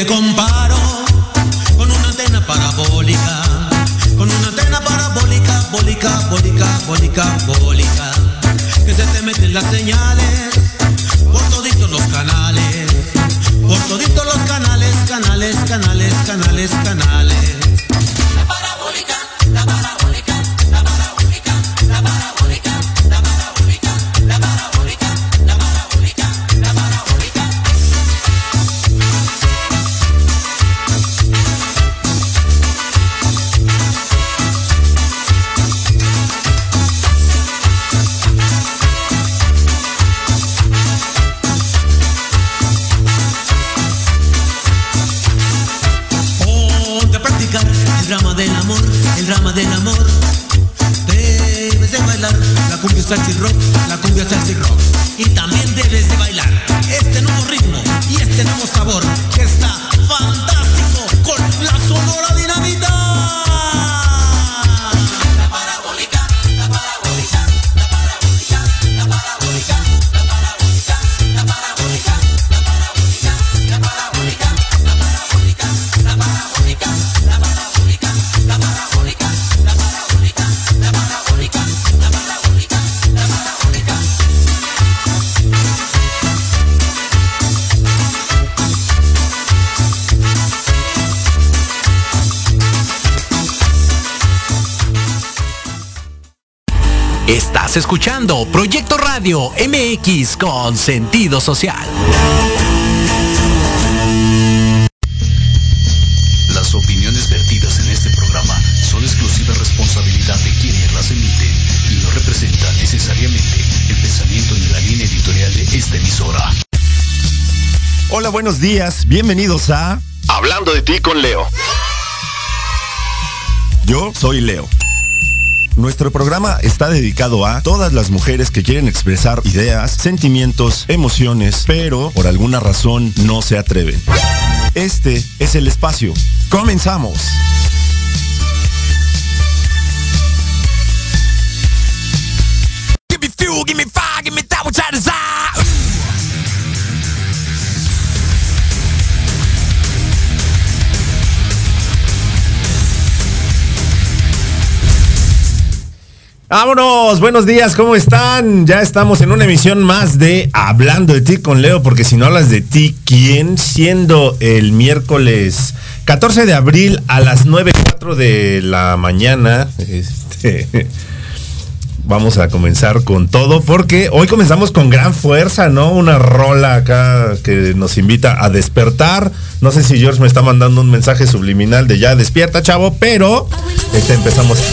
te compa Estás escuchando Proyecto Radio MX con sentido social. Las opiniones vertidas en este programa son exclusiva responsabilidad de quienes las emiten y no representan necesariamente el pensamiento ni la línea editorial de esta emisora. Hola, buenos días. Bienvenidos a Hablando de ti con Leo. Yo soy Leo. Nuestro programa está dedicado a todas las mujeres que quieren expresar ideas, sentimientos, emociones, pero por alguna razón no se atreven. Este es el espacio. Comenzamos. Vámonos, buenos días, ¿cómo están? Ya estamos en una emisión más de Hablando de ti con Leo, porque si no hablas de ti, ¿quién? Siendo el miércoles 14 de abril a las 9.04 de la mañana, este, vamos a comenzar con todo, porque hoy comenzamos con gran fuerza, ¿no? Una rola acá que nos invita a despertar. No sé si George me está mandando un mensaje subliminal de ya despierta, chavo, pero este, empezamos.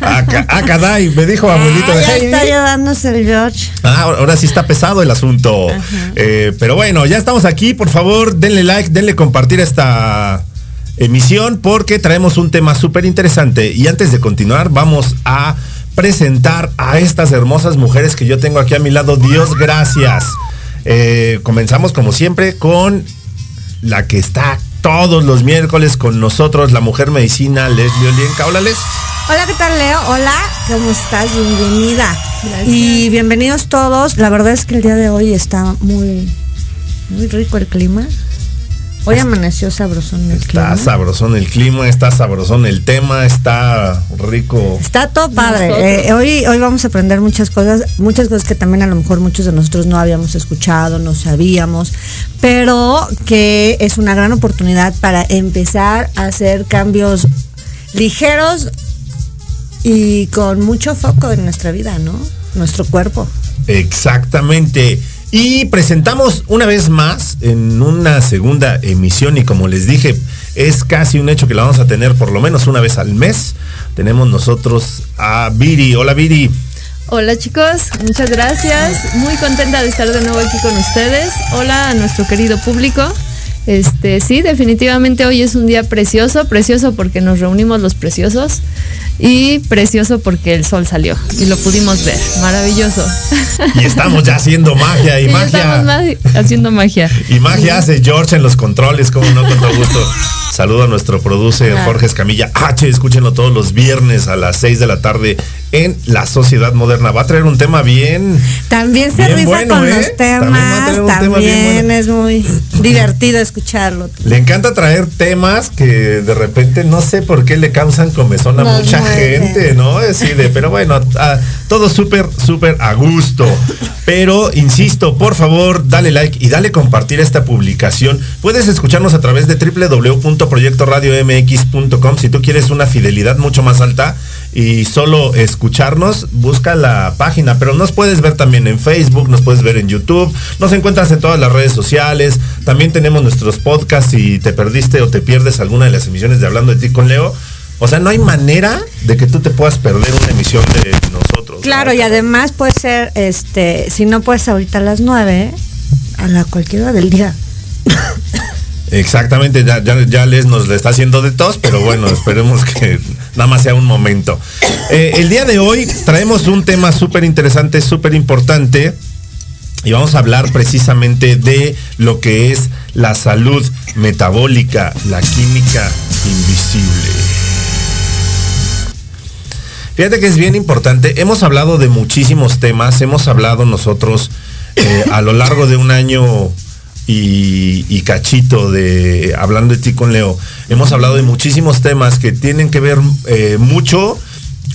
Acá, acadai, me dijo abuelito. Ah, ya "Hey". está llevándose el George. Ah, ahora sí está pesado el asunto. Eh, pero bueno, ya estamos aquí. Por favor, denle like, denle compartir esta emisión porque traemos un tema súper interesante. Y antes de continuar, vamos a presentar a estas hermosas mujeres que yo tengo aquí a mi lado. Dios gracias. Eh, comenzamos como siempre con la que está todos los miércoles con nosotros, la mujer medicina Leslie Olienka. Hola, Les. Hola, ¿qué tal, Leo? Hola, ¿cómo estás? Bienvenida. Y bienvenidos todos. La verdad es que el día de hoy está muy, muy rico el clima. Hoy amaneció sabrosón el Está clima. sabrosón el clima, está sabrosón el tema, está rico. Está todo padre. Eh, hoy, hoy vamos a aprender muchas cosas, muchas cosas que también a lo mejor muchos de nosotros no habíamos escuchado, no sabíamos, pero que es una gran oportunidad para empezar a hacer cambios ligeros y con mucho foco en nuestra vida, ¿no? Nuestro cuerpo. Exactamente. Y presentamos una vez más en una segunda emisión y como les dije, es casi un hecho que la vamos a tener por lo menos una vez al mes. Tenemos nosotros a Viri. Hola Viri. Hola chicos, muchas gracias. Muy contenta de estar de nuevo aquí con ustedes. Hola a nuestro querido público. Este, sí, definitivamente hoy es un día precioso, precioso porque nos reunimos los preciosos y precioso porque el sol salió y lo pudimos ver. Maravilloso. Y estamos ya haciendo magia y estamos magia. ma- haciendo magia. Y magia hace George en los controles, como no, con todo gusto. Saludo a nuestro producer Ah. Jorge Escamilla H, escúchenlo todos los viernes a las 6 de la tarde en la sociedad moderna. Va a traer un tema bien. También se Bien rifa bueno, con ¿eh? los temas, tema también, bueno. es muy divertido escucharlo. Le encanta traer temas que de repente no sé por qué le causan comezón a mucha gente, ¿no? Así de, pero bueno, a- todo súper, súper a gusto. Pero, insisto, por favor, dale like y dale compartir esta publicación. Puedes escucharnos a través de www.proyectoradiomx.com si tú quieres una fidelidad mucho más alta y solo escucharnos, busca la página, pero nos puedes ver también en Facebook, nos puedes ver en YouTube, nos encuentras en todas las redes sociales, también tenemos nuestros podcasts si te perdiste o te pierdes alguna de las emisiones de Hablando de ti con Leo. O sea, no hay manera de que tú te puedas perder una emisión de nosotros. ¿no? Claro, y además puede ser, este, si no puedes ahorita a las 9, a la cualquier hora del día. Exactamente, ya, ya, ya Les nos le está haciendo de tos, pero bueno, esperemos que nada más sea un momento. Eh, el día de hoy traemos un tema súper interesante, súper importante, y vamos a hablar precisamente de lo que es la salud metabólica, la química invisible. Fíjate que es bien importante. Hemos hablado de muchísimos temas. Hemos hablado nosotros eh, a lo largo de un año y, y cachito de hablando de ti con Leo. Hemos hablado de muchísimos temas que tienen que ver eh, mucho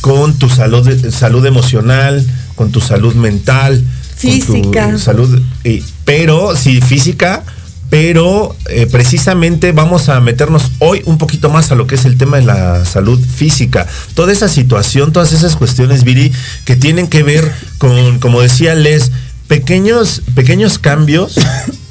con tu salud, salud emocional, con tu salud mental, con tu Física. salud, eh, pero sí física, pero eh, precisamente vamos a meternos hoy un poquito más a lo que es el tema de la salud física. Toda esa situación, todas esas cuestiones, Viri, que tienen que ver con, como decía Les, pequeños, pequeños cambios,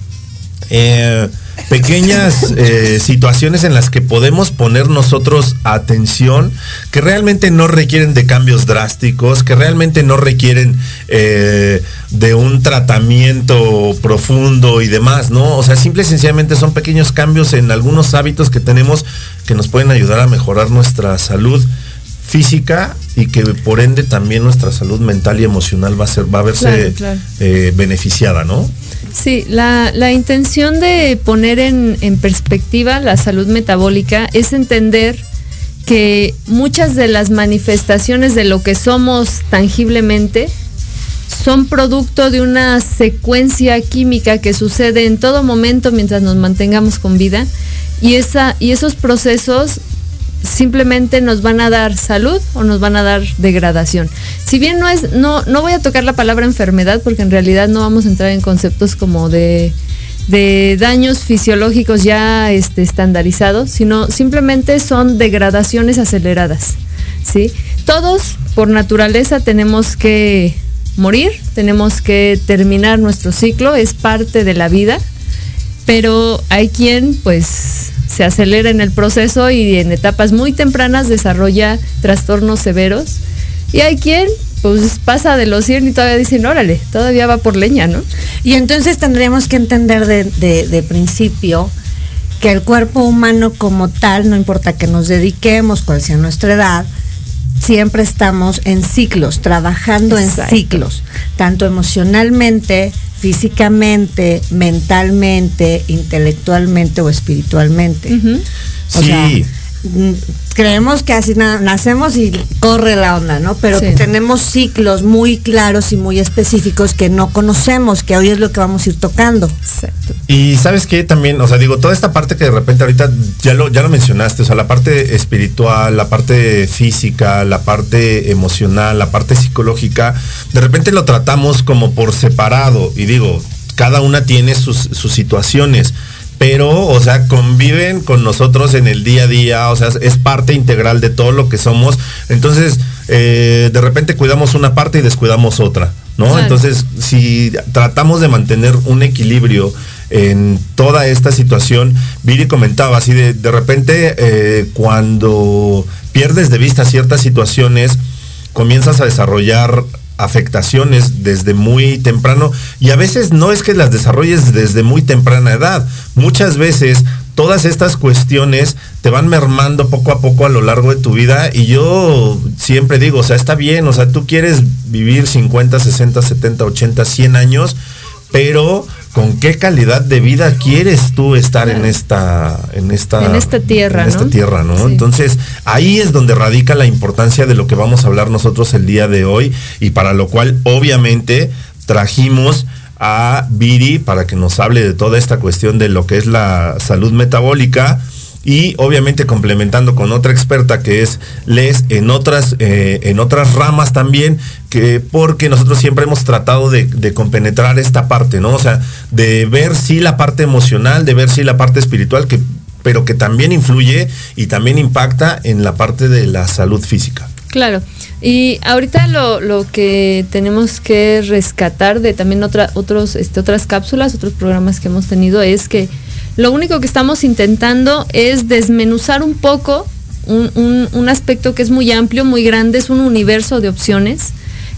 eh, pequeñas eh, situaciones en las que podemos poner nosotros atención, que realmente no requieren de cambios drásticos, que realmente no requieren eh, de un tratamiento profundo y demás, ¿no? O sea, simple y sencillamente son pequeños cambios en algunos hábitos que tenemos que nos pueden ayudar a mejorar nuestra salud física y que por ende también nuestra salud mental y emocional va a ser va a verse Claro, claro. beneficiada, ¿no? Sí, la, la intención de poner en, en perspectiva la salud metabólica es entender que muchas de las manifestaciones de lo que somos tangiblemente son producto de una secuencia química que sucede en todo momento mientras nos mantengamos con vida y, esa, y esos procesos simplemente nos van a dar salud o nos van a dar degradación. Si bien no es, no, no voy a tocar la palabra enfermedad porque en realidad no vamos a entrar en conceptos como de, de daños fisiológicos ya este, estandarizados, sino simplemente son degradaciones aceleradas. ¿sí? Todos por naturaleza tenemos que morir, tenemos que terminar nuestro ciclo, es parte de la vida, pero hay quien pues se acelera en el proceso y en etapas muy tempranas desarrolla trastornos severos. Y hay quien pues pasa de los 100 y todavía dicen, órale, todavía va por leña, ¿no? Y entonces tendríamos que entender de, de- principio que el cuerpo humano como tal, no importa que nos dediquemos, cuál sea nuestra edad, siempre estamos en ciclos, trabajando en ciclos, tanto emocionalmente, físicamente, mentalmente, intelectualmente o espiritualmente. O Sí. sea, creemos que así na- nacemos y corre la onda, ¿no? Pero Sí. tenemos ciclos muy claros y muy específicos que no conocemos, que hoy es lo que vamos a ir tocando. Exacto. Y sabes que también, o sea, digo, toda esta parte que de repente ahorita ya lo, ya lo mencionaste, o sea, la parte espiritual, la parte física, la parte emocional, la parte psicológica, de repente lo tratamos como por separado. Y digo, cada una tiene sus, sus situaciones. Pero, o sea, conviven con nosotros en el día a día, o sea, es parte integral de todo lo que somos. Entonces, eh, de repente cuidamos una parte y descuidamos otra, ¿no? Claro. Entonces, si tratamos de mantener un equilibrio en toda esta situación, Viri comentaba así de, de repente eh, cuando pierdes de vista ciertas situaciones, comienzas a desarrollar afectaciones desde muy temprano y a veces no es que las desarrolles desde muy temprana edad, muchas veces todas estas cuestiones te van mermando poco a poco a lo largo de tu vida y yo siempre digo, o sea, está bien, o sea, tú quieres vivir 50, 60, 70, 80, 100 años, pero con qué calidad de vida quieres tú estar en esta en esta En esta tierra, en esta tierra, ¿no? Sí. Entonces, ahí es donde radica la importancia de lo que vamos a hablar nosotros el día de hoy y para lo cual obviamente trajimos a Viri para que nos hable de toda esta cuestión de lo que es la salud metabólica y obviamente complementando con otra experta que es Les en otras, eh, en otras ramas también, que porque nosotros siempre hemos tratado de, compenetrar esta parte, ¿no? O sea, de ver si la parte emocional, de ver si la parte espiritual, que, pero que también influye y también impacta en la parte de la salud física. Claro. Y ahorita lo, lo que tenemos que rescatar de también otra, otros, este, otras cápsulas, otros programas que hemos tenido, es que lo único que estamos intentando es desmenuzar un poco un, aspecto que es muy amplio, muy grande, es un universo de opciones.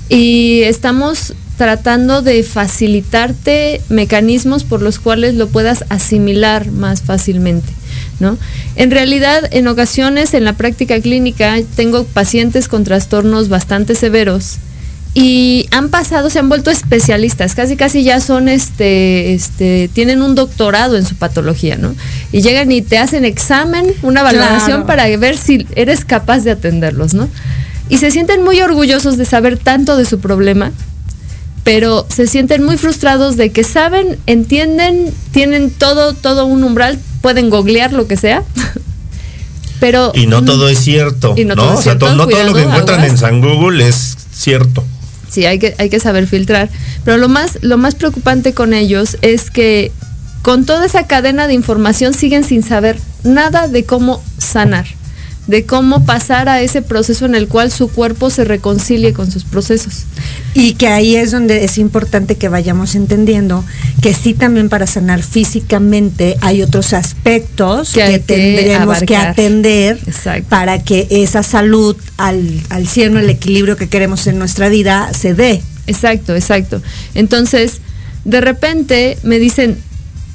Y estamos tratando de facilitarte mecanismos por los cuales lo puedas asimilar más fácilmente. ¿no? En realidad, en ocasiones en la práctica clínica tengo pacientes con trastornos bastante severos y han pasado, se han vuelto especialistas, casi casi ya son este, este, tienen un doctorado en su patología, ¿no? Y llegan y te hacen examen, una valoración Claro. para ver si eres capaz de atenderlos, ¿no? Y se sienten muy orgullosos de saber tanto de su problema, pero se sienten muy frustrados de que saben, entienden, tienen todo, todo un umbral, pueden googlear lo que sea, pero Y no todo es cierto, Y no ¿no? todo es o sea, cierto, to- no todo lo que encuentran en. San Google es cierto. Sí, hay que, saber filtrar. Pero lo más preocupante con ellos es que con toda esa cadena de información siguen sin saber nada de cómo sanar, de cómo pasar a ese proceso en el cual su cuerpo se reconcilie con sus procesos. Y que ahí es donde es importante que vayamos entendiendo que sí también para sanar físicamente hay otros aspectos Que que, tendremos que atender Exacto. para que esa salud al, al cielo, el equilibrio que queremos en nuestra vida se dé. Exacto, exacto. Entonces, de repente me dicen,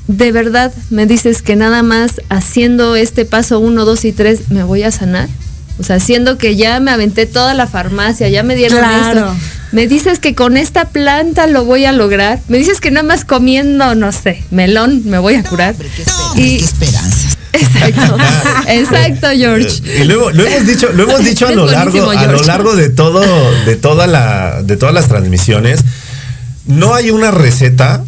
de verdad me dices que nada más haciendo este paso 1, 2 y 3 me voy a sanar. O sea, siendo que ya me aventé toda la farmacia, ya me dieron Claro. esto. Me dices que con esta planta lo voy a lograr. Me dices que nada más comiendo, no sé, melón me voy a curar. Y- qué esperanzas. Exacto, exacto, George. Y luego lo hemos dicho, lo hemos dicho a lo largo, a lo largo de todo, de toda la, de todas las transmisiones. No hay una receta,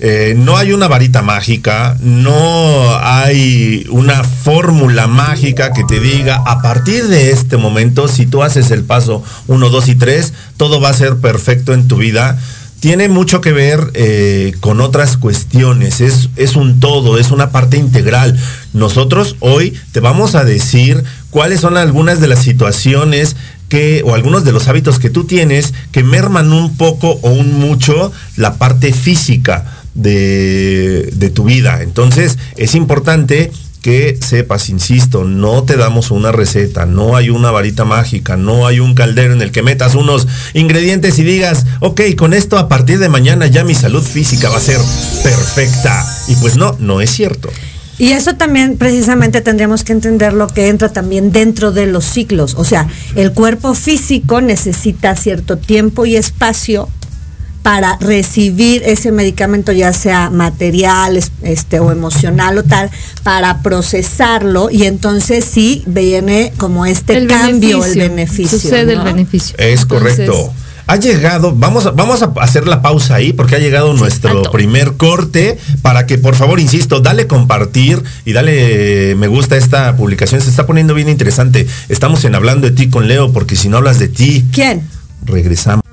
eh, no hay una varita mágica, no hay una fórmula mágica que te diga a partir de este momento, si tú haces el paso 1, 2 y 3, todo va a ser perfecto en tu vida. Tiene mucho que ver eh, con otras cuestiones, es, es un todo, es una parte integral. Nosotros hoy te vamos a decir cuáles son algunas de las situaciones que, o algunos de los hábitos que tú tienes que merman un poco o un mucho la parte física de, de tu vida. Entonces es importante que sepas, insisto, no te damos una receta, no hay una varita mágica, no hay un caldero en el que metas unos ingredientes y digas, ok, con esto a partir de mañana ya mi salud física va a ser perfecta. Y pues no, no es cierto. Y eso también precisamente tendríamos que entender lo que entra también dentro de los ciclos. O sea, el cuerpo físico necesita cierto tiempo y espacio para recibir ese medicamento, ya sea material es- este, o emocional o tal, para procesarlo y entonces sí viene como este cambio, el beneficio. Sucede ¿no? el beneficio. Es Entonces, correcto. Ha llegado, vamos a, vamos a hacer la pausa ahí porque ha llegado nuestro alto. primer corte para que por favor, insisto, dale compartir y dale eh, me gusta a esta publicación. Se está poniendo bien interesante. Estamos en Hablando de ti con Leo porque si no hablas de ti, ¿Quién? regresamos.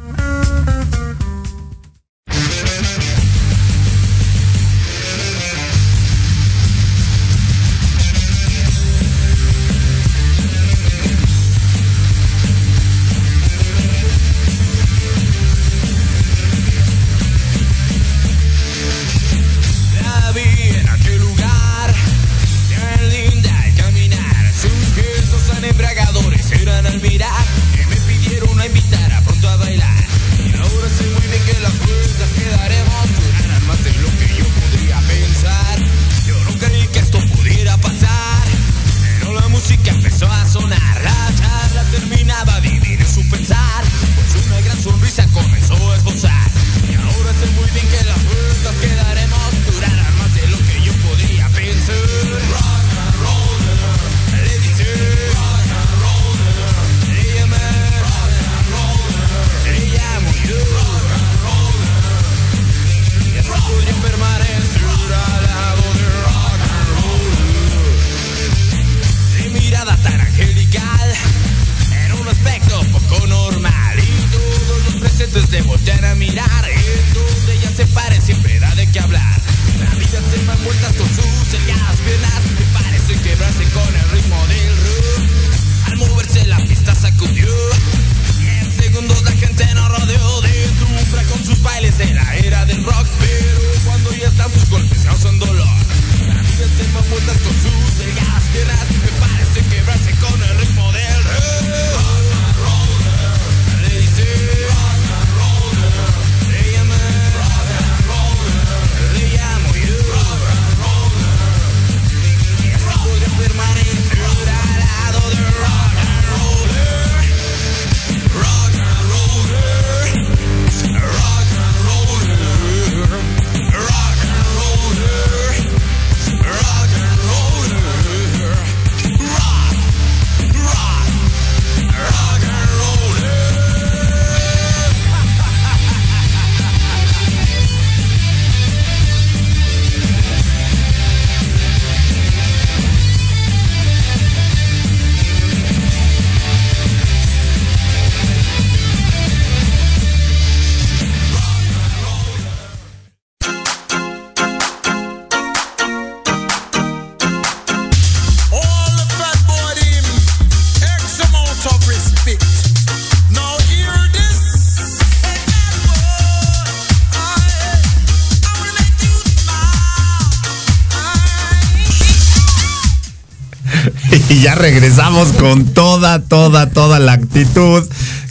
Ya regresamos con toda, toda, toda la actitud.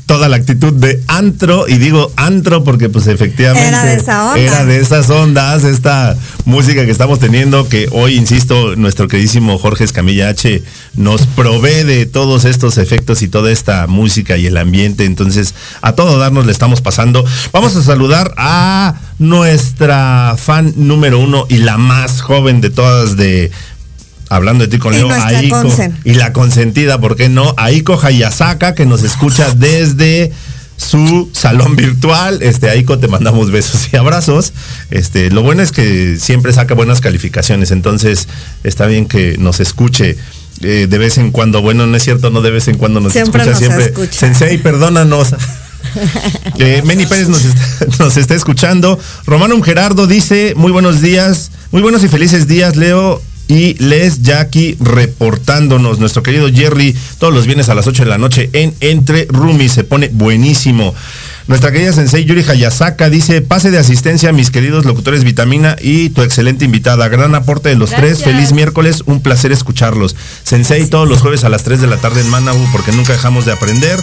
Toda la actitud de antro, y digo antro porque pues efectivamente Era de esa onda. era de esas ondas, esta música que estamos teniendo, que hoy, insisto, nuestro queridísimo Jorge Escamilla H nos provee de todos estos efectos y toda esta música y el ambiente. Entonces, a todo darnos le estamos pasando. Vamos a saludar a nuestra fan número uno y la más joven de todas de Hablando de ti con Leo, Aiko. Y la consentida, ¿por qué no? Aiko Hayasaka, que nos escucha desde su salón virtual. Este, Aiko, te mandamos besos y abrazos. Este, lo bueno es que siempre saca buenas calificaciones, entonces está bien que nos escuche. eh, de vez en cuando, bueno, no es cierto, no de vez en cuando nos Siempre escucha nos siempre. escucha. Sensei, perdónanos. Eh, Meni Pérez nos está, nos está escuchando. Romano Gerardo dice, muy buenos días, muy buenos y felices días, Leo. Y Les Jackie reportándonos, nuestro querido Jerry, todos los viernes a las 8 de la noche en Entre Rumi, se pone buenísimo. Nuestra querida Sensei Yuri Hayasaka dice, pase de asistencia mis queridos locutores Vitamina y tu excelente invitada. Gran aporte de los Gracias. tres. Feliz miércoles, un placer escucharlos. Sensei todos los jueves a las 3 de la tarde en Manabu porque nunca dejamos de aprender.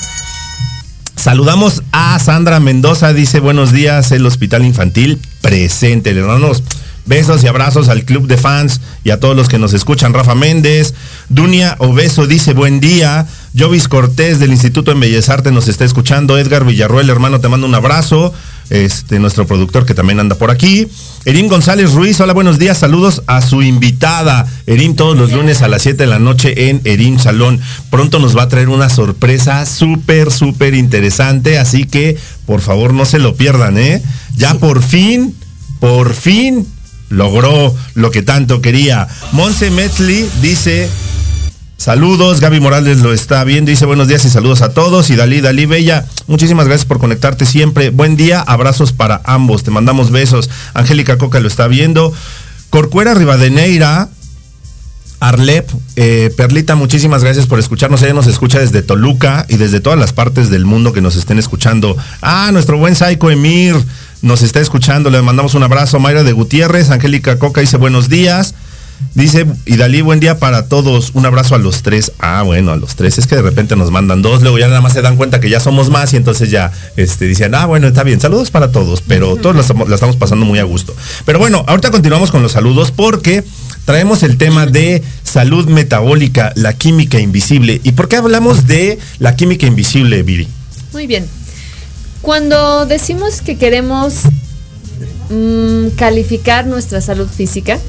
Saludamos a Sandra Mendoza, dice buenos días, el Hospital Infantil presente. Le damos besos y abrazos al club de fans y a todos los que nos escuchan. Rafa Méndez, Dunia Obeso dice buen día. Jovis Cortés del Instituto en Bellas Artes nos está escuchando. Edgar Villarruel, hermano, te mando un abrazo. Este, nuestro productor que también anda por aquí. Erin González Ruiz, hola, buenos días, saludos a su invitada. Erin todos los lunes a las 7 de la noche en Erin Salón. Pronto nos va a traer una sorpresa súper, súper interesante, así que por favor no se lo pierdan, ¿eh? Ya por fin, por fin logró lo que tanto quería. Monse Metzli dice, Saludos, Gaby Morales lo está viendo, dice buenos días y saludos a todos. Y Dalí, Dalí Bella, muchísimas gracias por conectarte siempre. Buen día, abrazos para ambos, te mandamos besos. Angélica Coca lo está viendo. Corcuera Rivadeneira, Arlep, eh, Perlita, muchísimas gracias por escucharnos. Ella nos escucha desde Toluca y desde todas las partes del mundo que nos estén escuchando. Ah, nuestro buen Saiko Emir nos está escuchando. Le mandamos un abrazo. Mayra de Gutiérrez, Angélica Coca dice buenos días. Dice, y Dalí, buen día para todos. Un abrazo a los tres. Ah, bueno, a los tres. Es que de repente nos mandan dos, luego ya nada más se dan cuenta que ya somos más y entonces ya este, dicen, ah, bueno, está bien. Saludos para todos, pero todos la estamos, la estamos pasando muy a gusto. Pero bueno, ahorita continuamos con los saludos porque traemos el tema de salud metabólica, la química invisible. ¿Y por qué hablamos de la química invisible, Viri? Muy bien. Cuando decimos que queremos mm, calificar nuestra salud física,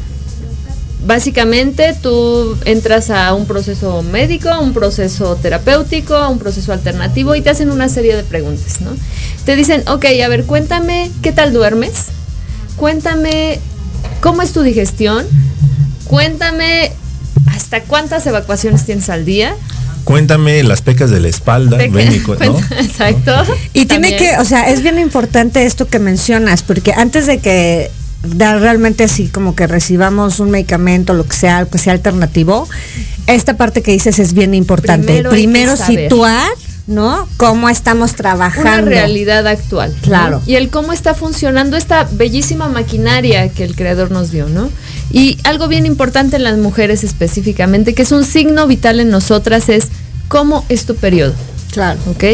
básicamente tú entras a un proceso médico, un proceso terapéutico, a un proceso alternativo y te hacen una serie de preguntas, ¿no? Te dicen, ok, a ver, cuéntame qué tal duermes, cuéntame cómo es tu digestión, cuéntame hasta cuántas evacuaciones tienes al día, cuéntame las pecas de la espalda, Te- ven y cu- ¿no? Exacto. Y tiene También. que, o sea, es bien importante esto que mencionas, porque antes de que da realmente así como que recibamos un medicamento, lo que sea, que sea alternativo, esta parte que dices es bien importante. Primero saber. ¿No? Cómo estamos trabajando. una realidad actual. ¿no? Claro. Y el cómo está funcionando esta bellísima maquinaria que el creador nos dio, ¿no? Y algo bien importante en las mujeres específicamente, que es un signo vital en nosotras, es cómo es tu periodo. Claro. ¿ok?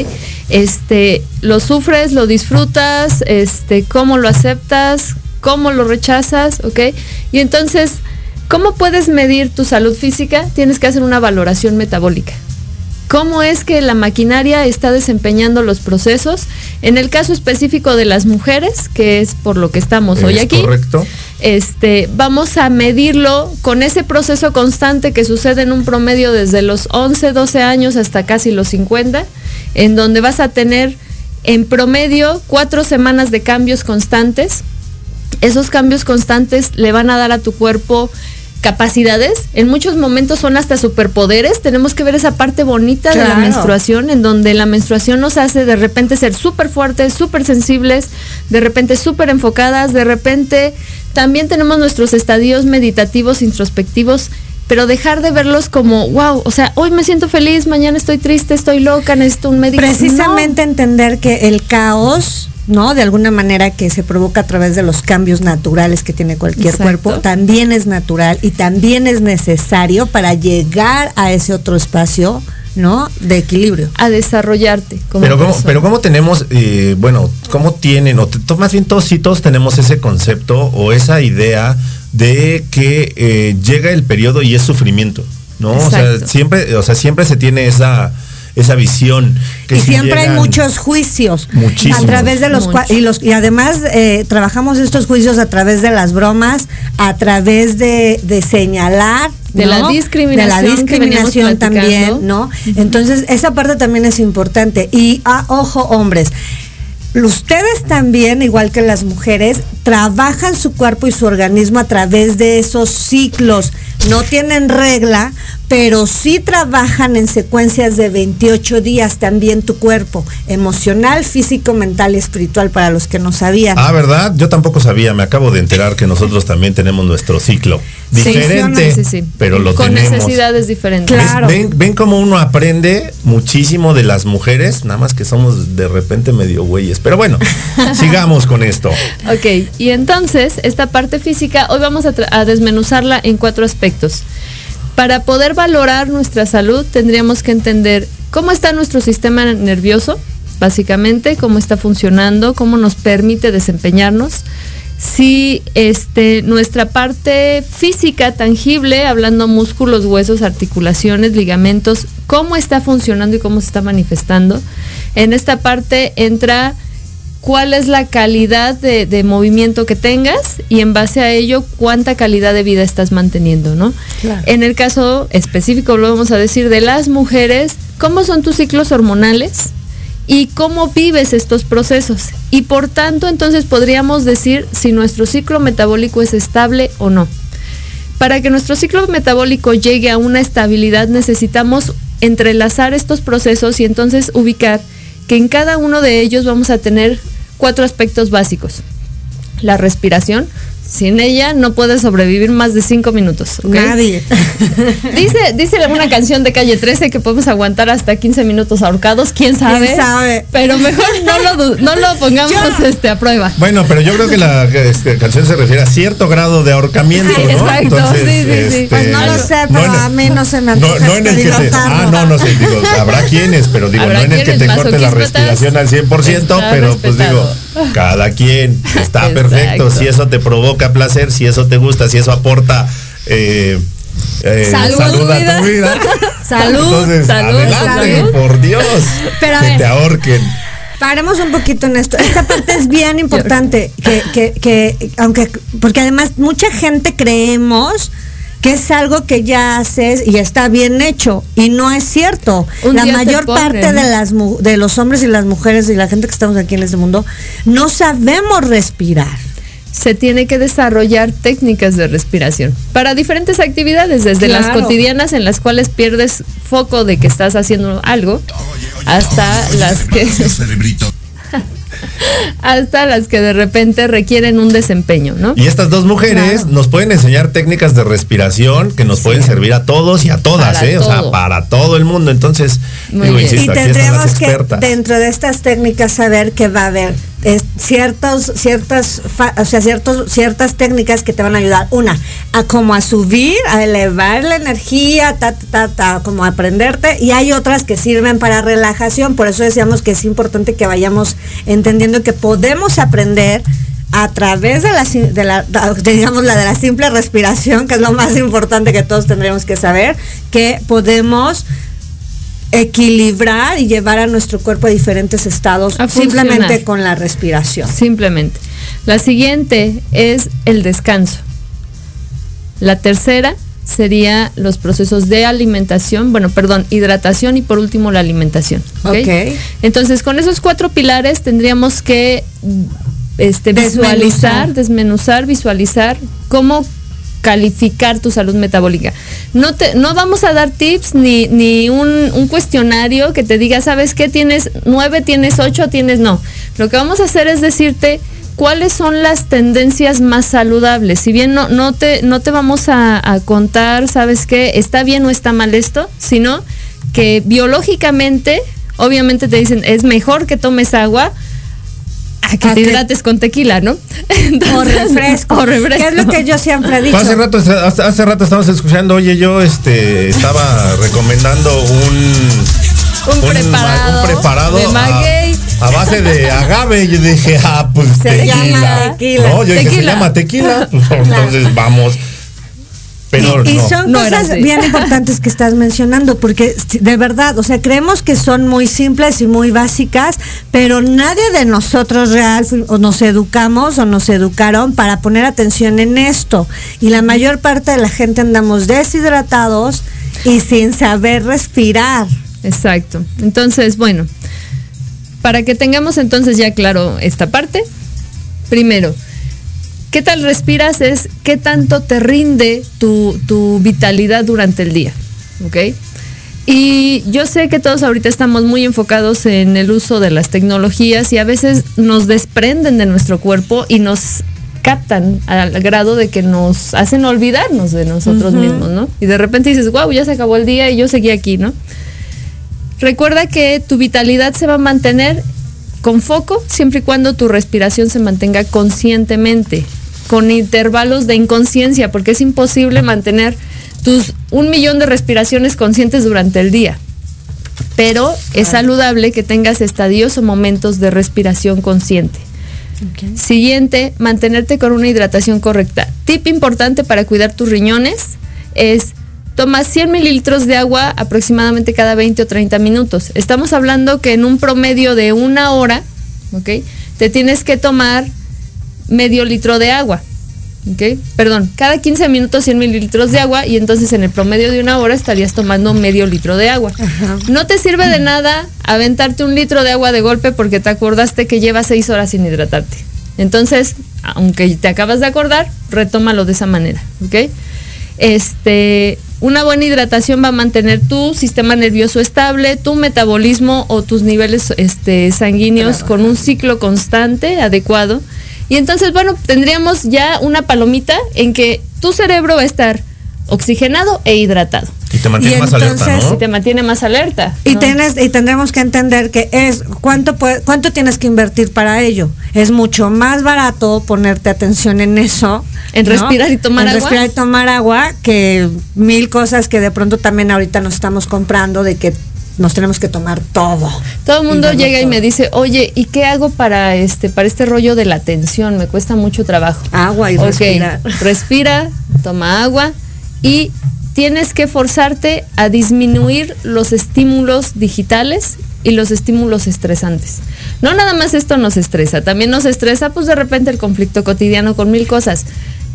Este, lo sufres, lo disfrutas, este, cómo lo aceptas, cómo lo rechazas, ¿ok? Y entonces, ¿cómo puedes medir tu salud física? Tienes que hacer una valoración metabólica. ¿Cómo es que la maquinaria está desempeñando los procesos? En el caso específico de las mujeres, que es por lo que estamos hoy ¿Es aquí, correcto? este, vamos a medirlo con ese proceso constante que sucede en un promedio desde los 11, 12 años hasta casi los 50, en donde vas a tener en promedio cuatro semanas de cambios constantes. Esos cambios constantes le van a dar a tu cuerpo capacidades, en muchos momentos son hasta superpoderes, tenemos que ver esa parte bonita de la menstruación, en donde la menstruación nos hace de repente ser súper fuertes, súper sensibles, de repente súper enfocadas, de repente también tenemos nuestros estadios meditativos, introspectivos, pero dejar de verlos como, wow, o sea, hoy me siento feliz, mañana estoy triste, estoy loca, necesito un médico. Precisamente entender que el caos, ¿no? De alguna manera que se provoca a través de los cambios naturales que tiene cualquier Exacto. cuerpo, también es natural y también es necesario para llegar a ese otro espacio, ¿no? De equilibrio. A desarrollarte como Pero cómo, pero cómo tenemos, eh, bueno, cómo tienen, o t- to- más bien todos sí todos tenemos ese concepto o esa idea de que eh, llega el periodo y es sufrimiento, ¿no? O sea, siempre, o sea, siempre se tiene esa, esa visión. que y si siempre hay muchos juicios Muchísimos. a través de los y los y además eh, trabajamos estos juicios a través de las bromas a través de, de señalar De la discriminación de la discriminación también no entonces esa parte también es importante y ah, ojo hombres Ustedes también, igual que las mujeres, trabajan su cuerpo y su organismo a través de esos ciclos. No tienen regla, pero sí trabajan en secuencias de 28 días también tu cuerpo, emocional, físico, mental y espiritual, para los que no sabían. Ah, ¿verdad? Yo tampoco sabía, me acabo de enterar que nosotros también tenemos nuestro ciclo. Sí, Diferente, Sí, sí. pero lo Con tenemos. necesidades diferentes. Claro. Ven, ven cómo uno aprende muchísimo de las mujeres, nada más que somos de repente medio güeyes. Pero bueno, sigamos con esto. Ok, y entonces esta parte física hoy vamos a desmenuzarla en cuatro aspectos. Para poder valorar nuestra salud tendríamos que entender cómo está nuestro sistema nervioso, básicamente, cómo está funcionando, cómo nos permite desempeñarnos. Si este, nuestra parte física tangible, hablando músculos, huesos, articulaciones, ligamentos, cómo está funcionando y cómo se está manifestando. En esta parte entra cuál es la calidad de, de movimiento que tengas y en base a ello cuánta calidad de vida estás manteniendo, ¿no? Claro. En el caso específico, lo vamos a decir, de las mujeres, ¿cómo son tus ciclos hormonales? Y cómo vives estos procesos. Y por tanto, entonces podríamos decir si nuestro ciclo metabólico es estable o no. Para que nuestro ciclo metabólico llegue a una estabilidad necesitamos entrelazar estos procesos y entonces ubicar que en cada uno de ellos vamos a tener cuatro aspectos básicos. La respiración, sin ella no puedes sobrevivir más de cinco minutos. Nadie. Dice, dice una canción de calle 13 que podemos aguantar hasta 15 minutos ahorcados, quién sabe. ¿Quién sabe? Pero mejor no lo, no lo pongamos este, a prueba. Bueno, pero yo creo que la este, canción se refiere a cierto grado de ahorcamiento, Sí, ¿no? exacto, sí, sí, sí. este, Pues no lo sé, pero en- a mí no se me no, antoja no en el que te, experimentarlo. ah, no, no sé, digo, habrá quienes, pero digo, Habrá no en el que te corte la respiración al 100%, está pero pues digo, cada quien está Exacto. perfecto, si eso te provoca placer, si eso te gusta, si eso aporta eh, eh, Salud, salud a tu vida. Salud, Entonces, salud, adelante, salud. por Dios, Pero que te ahorquen. Paremos un poquito en esto. Esta parte es bien importante, que, que, que, aunque, porque además mucha gente creemos que es algo que ya haces y está bien hecho y no es cierto. Un la mayor parte de las de los hombres y las mujeres y la gente que estamos aquí en este mundo no sabemos respirar. se tiene que desarrollar técnicas de respiración para diferentes actividades, desde las cotidianas en las cuales pierdes foco de que estás haciendo algo, hasta las que hasta las que de repente requieren un desempeño, ¿no? Y estas dos mujeres Claro. nos pueden enseñar técnicas de respiración que nos pueden servir a todos y a todas, Para ¿eh? O sea, para todo el mundo. Entonces, digo. Y insisto, aquí están las tendríamos que dentro de estas técnicas saber que va a haber eh, ciertos, ciertas, o sea, ciertas técnicas que te van a ayudar. Una, a como a subir, a elevar la energía, ta, ta, ta, como aprenderte. Y hay otras que sirven para relajación. Por eso decíamos que es importante que vayamos entendiendo que podemos aprender a través de la, de la la de la simple respiración que es lo más importante que todos tendríamos que saber que podemos equilibrar y llevar a nuestro cuerpo a diferentes estados A simplemente con la respiración. Simplemente. La siguiente es el descanso. La tercera sería los procesos de alimentación, bueno, perdón, hidratación y por último la alimentación. ¿ok? Ok. Entonces, con esos cuatro pilares tendríamos que este, Desmenuzar. visualizar, desmenuzar, visualizar cómo calificar tu salud metabólica. No te, no vamos a dar tips ni, ni un, un cuestionario que te diga, ¿sabes qué? Tienes nueve, tienes ocho, tienes no. Lo que vamos a hacer es decirte cuáles son las tendencias más saludables. Si bien no, no, te, no te vamos a, a contar, ¿sabes qué? Está bien o está mal esto, sino que biológicamente, obviamente te dicen, es mejor que tomes agua a que A te que- hidrates con tequila, ¿no? O Entonces, refresco. O refresco. Que es lo que yo siempre he dicho. Hace rato, hace, hace rato estábamos escuchando, oye, yo este estaba recomendando un, Un preparado un preparado de a, maguey. a base de agave. Y yo dije, ah, pues Se tequila. llama tequila. No, yo dije, se Tequila. llama tequila. Pues, entonces vamos. Pero y, son No cosas bien importantes que estás mencionando, porque de verdad, o sea, creemos que son muy simples y muy básicas, pero nadie de nosotros real o nos educamos o nos educaron para poner atención en esto. Y la mayor parte de la gente andamos deshidratados y sin saber respirar. Exacto. Entonces, bueno, para que tengamos entonces ya claro esta parte, primero, ¿qué tal respiras? Es qué tanto te rinde tu, tu vitalidad durante el día. ¿Ok? Y yo sé que todos ahorita estamos muy enfocados en el uso de las tecnologías y a veces nos desprenden de nuestro cuerpo y nos captan al grado de que nos hacen olvidarnos de nosotros mismos, ¿no? Y de repente dices, wow, ya se acabó el día y yo seguí aquí, ¿no? Recuerda que tu vitalidad se va a mantener con foco siempre y cuando tu respiración se mantenga conscientemente, con intervalos de inconsciencia, porque es imposible mantener tus un millón de respiraciones conscientes durante el día. Pero es saludable que tengas estadios o momentos de respiración consciente. Siguiente, mantenerte con una hidratación correcta. Tip importante para cuidar tus riñones es toma 100 mililitros de agua aproximadamente cada 20 o 30 minutos. Estamos hablando que en un promedio de una hora, ¿ok? Te tienes que tomar medio litro de agua. ¿ok? Perdón, cada 15 minutos 100 mililitros de agua y entonces en el promedio de una hora estarías tomando medio litro de agua. No te sirve de nada aventarte un litro de agua de golpe porque te acordaste que llevas seis horas sin hidratarte. Entonces, aunque te acabas de acordar, retómalo de esa manera, ¿ok? Este, una buena hidratación va a mantener tu sistema nervioso estable, tu metabolismo o tus niveles este, sanguíneos con un ciclo constante, adecuado. Y entonces, bueno, tendríamos ya una palomita en que tu cerebro va a estar oxigenado e hidratado. Y te mantiene Y más alerta, entonces- Y ¿no? te mantiene más alerta. Y, ¿no? tienes, y tendremos que entender que es cuánto puede- cuánto tienes que invertir para ello. Es mucho más barato ponerte atención en eso. En ¿no? respirar y tomar En agua. respirar y tomar agua que mil cosas que de pronto también ahorita nos estamos comprando de que nos tenemos que tomar todo. Todo el mundo llega y me dice, oye, ¿y qué hago para este, para este rollo de la atención? Me cuesta mucho trabajo. Agua y Ok, respirar. Respira, toma agua y tienes que forzarte a disminuir los estímulos digitales y los estímulos estresantes. No nada más esto nos estresa, también nos estresa pues de repente el conflicto cotidiano con mil cosas.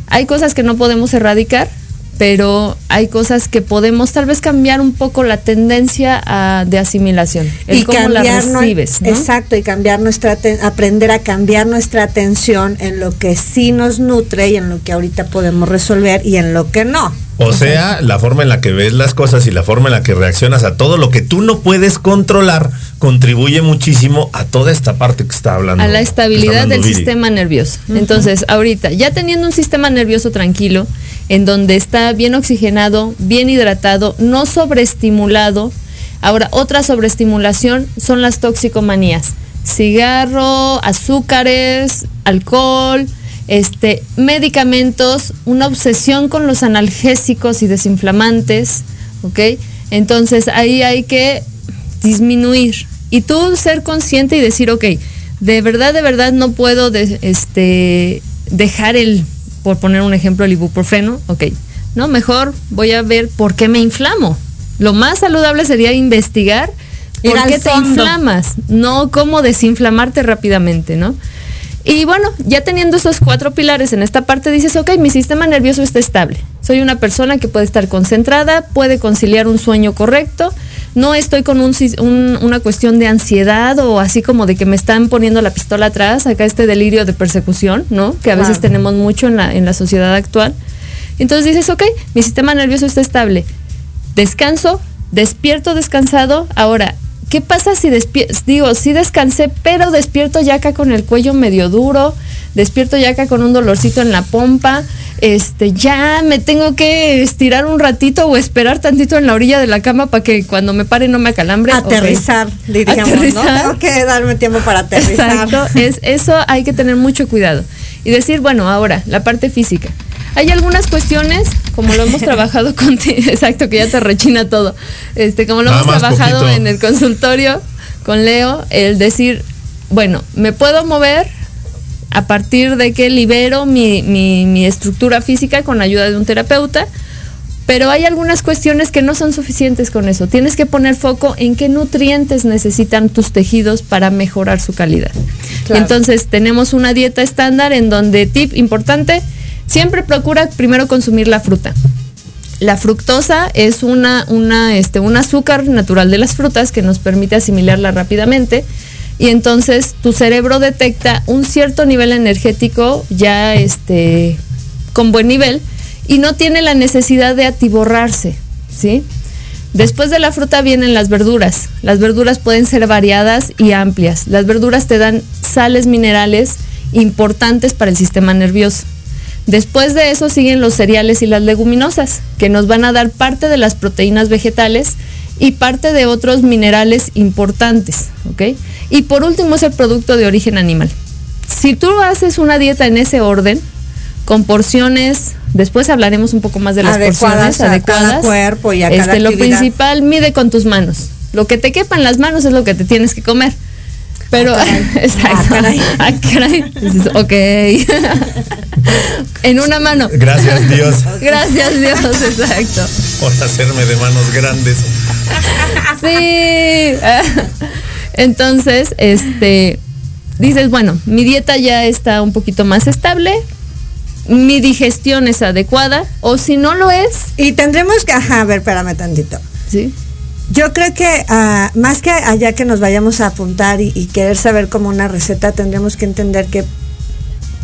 Hay cosas que no podemos erradicar, pero hay cosas que podemos tal vez cambiar un poco la tendencia a- de asimilación, el cómo la nue- recibes, ¿no? Exacto, y cambiar nuestra aprender a cambiar nuestra atención en lo que sí nos nutre y en lo que ahorita podemos resolver y en lo que no. O sea, la forma en la que ves las cosas y la forma en la que reaccionas a todo lo que tú no puedes controlar contribuye muchísimo a toda esta parte que está hablando. a la estabilidad hablando del Viri. sistema nervioso. Entonces, ahorita, ya teniendo un sistema nervioso tranquilo, en donde está bien oxigenado, bien hidratado, no sobreestimulado, ahora otra sobreestimulación son las toxicomanías. Cigarro, azúcares, alcohol, este, medicamentos, una obsesión con los analgésicos y desinflamantes, ¿ok? Entonces ahí hay que disminuir y tú ser consciente y decir, ok, de verdad, de verdad no puedo de- este, dejar el, por poner un ejemplo, el ibuprofeno, ok, no, mejor voy a ver por qué me inflamo. Lo más saludable sería investigar por qué te fondo. inflamas, no cómo desinflamarte rápidamente, ¿no? Y bueno, ya teniendo esos cuatro pilares en esta parte, dices, ok, mi sistema nervioso está estable. Soy una persona que puede estar concentrada, puede conciliar un sueño correcto, no estoy con un una cuestión de ansiedad o así como de que me están poniendo la pistola atrás, acá este delirio de persecución, ¿no? Que a veces tenemos mucho en la, en la sociedad actual. Entonces dices, ok, mi sistema nervioso está estable. Descanso, despierto descansado. Ahora, ¿qué pasa si despierto? Digo, sí descansé, pero despierto ya acá con el cuello medio duro, despierto ya acá con un dolorcito en la pompa. Este, ya me tengo que estirar un ratito o esperar tantito en la orilla de la cama para que cuando me pare no me acalambre. Aterrizar, diríamos, Aterrizar. ¿no? Tengo que darme tiempo para aterrizar. Exacto, es, eso hay que tener mucho cuidado. Y decir, bueno, ahora, la parte física. Hay algunas cuestiones, como lo hemos trabajado contigo, exacto, que ya te rechina todo. Este, como lo Nada hemos trabajado poquito. en el consultorio con Leo, el decir, bueno, me puedo mover a partir de que libero mi, mi- mi estructura física con la ayuda de un terapeuta, pero hay algunas cuestiones que no son suficientes con eso. Tienes que poner foco en qué nutrientes necesitan tus tejidos para mejorar su calidad. Claro. Entonces tenemos una dieta estándar en donde, tip importante, siempre procura primero consumir la fruta. La fructosa es una, una, este, un azúcar natural de las frutas que nos permite asimilarla rápidamente y entonces tu cerebro detecta un cierto nivel energético ya este, con buen nivel y no tiene la necesidad de atiborrarse, ¿sí? Después de la fruta vienen las verduras. Las verduras pueden ser variadas y amplias. Las verduras te dan sales minerales importantes para el sistema nervioso. Después de eso siguen los cereales y las leguminosas, que nos van a dar parte de las proteínas vegetales y parte de otros minerales importantes, ¿ok? Y por último es el producto de origen animal. Si tú haces una dieta en ese orden, con porciones, después hablaremos un poco más de las Adecuadas porciones a adecuadas. cada cuerpo y a cada este, Lo actividad. principal, mide con tus manos. Lo que te quepa en las manos es lo que te tienes que comer. Pero, exacto. Ah, caray. Ah. Dices, ok. en una mano. Gracias Dios Gracias Dios, exacto. por hacerme de manos grandes. Sí. Entonces, este, dices, bueno, mi dieta ya está un poquito más estable, mi digestión es adecuada, o si no lo es, Y tendremos que, ajá, a ver, espérame tantito. sí. Yo creo que ah, más que allá que nos vayamos a apuntar y, querer saber como una receta, tendremos que entender que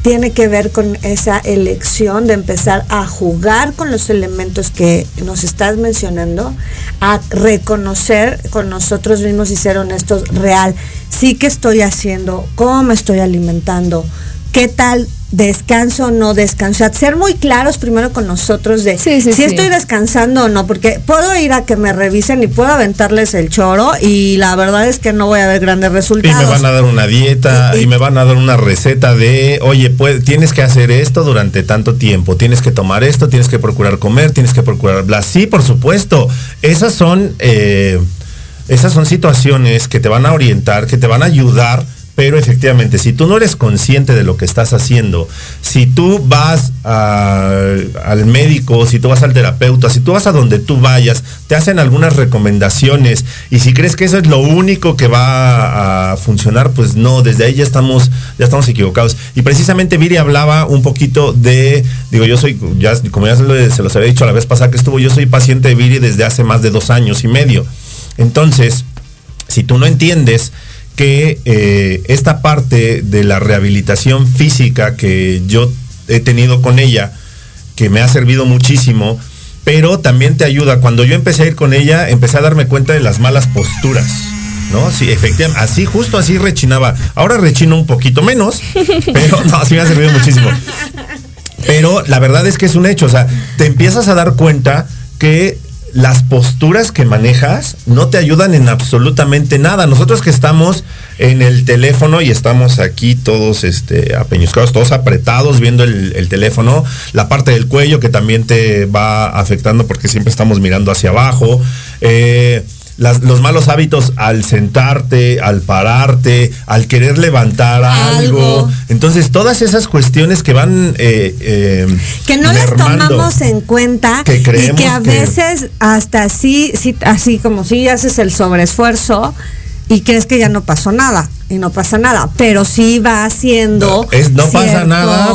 tiene que ver con esa elección de empezar a jugar con los elementos que nos estás mencionando, a reconocer con nosotros mismos y ser honestos real, sí que estoy haciendo, cómo me estoy alimentando, qué tal descanso o no descanso, o sea, ser muy claros primero con nosotros de Sí, sí, si sí. estoy descansando o no, porque puedo ir a que me revisen y puedo aventarles el choro y la verdad es que no voy a ver grandes Y resultados. me van a dar una dieta Y- y me van a dar una receta de, oye, pues tienes que hacer esto durante tanto tiempo, tienes que tomar esto, tienes que procurar comer, tienes que procurar bla. Sí, por supuesto. Esas son, eh, esas son situaciones que te van a orientar, que te van a ayudar, Pero efectivamente, si tú no eres consciente de lo que estás haciendo, si tú vas al médico, si tú vas al terapeuta, si tú vas a donde tú vayas, te hacen algunas recomendaciones y si crees que eso es lo único que va a funcionar, pues no, desde ahí ya estamos, ya estamos equivocados. Y precisamente Viri hablaba un poquito de, digo, yo soy, ya, como ya se los había dicho la vez pasada que estuvo, yo soy paciente de Viri desde hace más de dos años y medio. Entonces, si tú no entiendes que eh, esta parte de la rehabilitación física que yo he tenido con ella, que me ha servido muchísimo, pero también te ayuda. Cuando yo empecé a ir con ella, empecé a darme cuenta de las malas posturas. ¿No? Sí, efectivamente, así, justo así rechinaba. Ahora rechino un poquito menos, pero no, sí me ha servido muchísimo. Pero la verdad es que es un hecho, o sea, te empiezas a dar cuenta que las posturas que manejas no te ayudan en absolutamente nada. Nosotros que estamos en el teléfono y estamos aquí todos este, apeñuscados, todos apretados viendo el, el teléfono, la parte del cuello que también te va afectando porque siempre estamos mirando hacia abajo. eh, las- los malos hábitos al sentarte, al pararte, al querer levantar algo. Algo. Entonces, todas esas cuestiones que van... eh, eh, que no las tomamos en cuenta Que y que a que- veces hasta así, sí, así como si haces el sobreesfuerzo y crees que ya no pasó nada y no pasa nada, pero sí va haciendo Es- no pasa nada,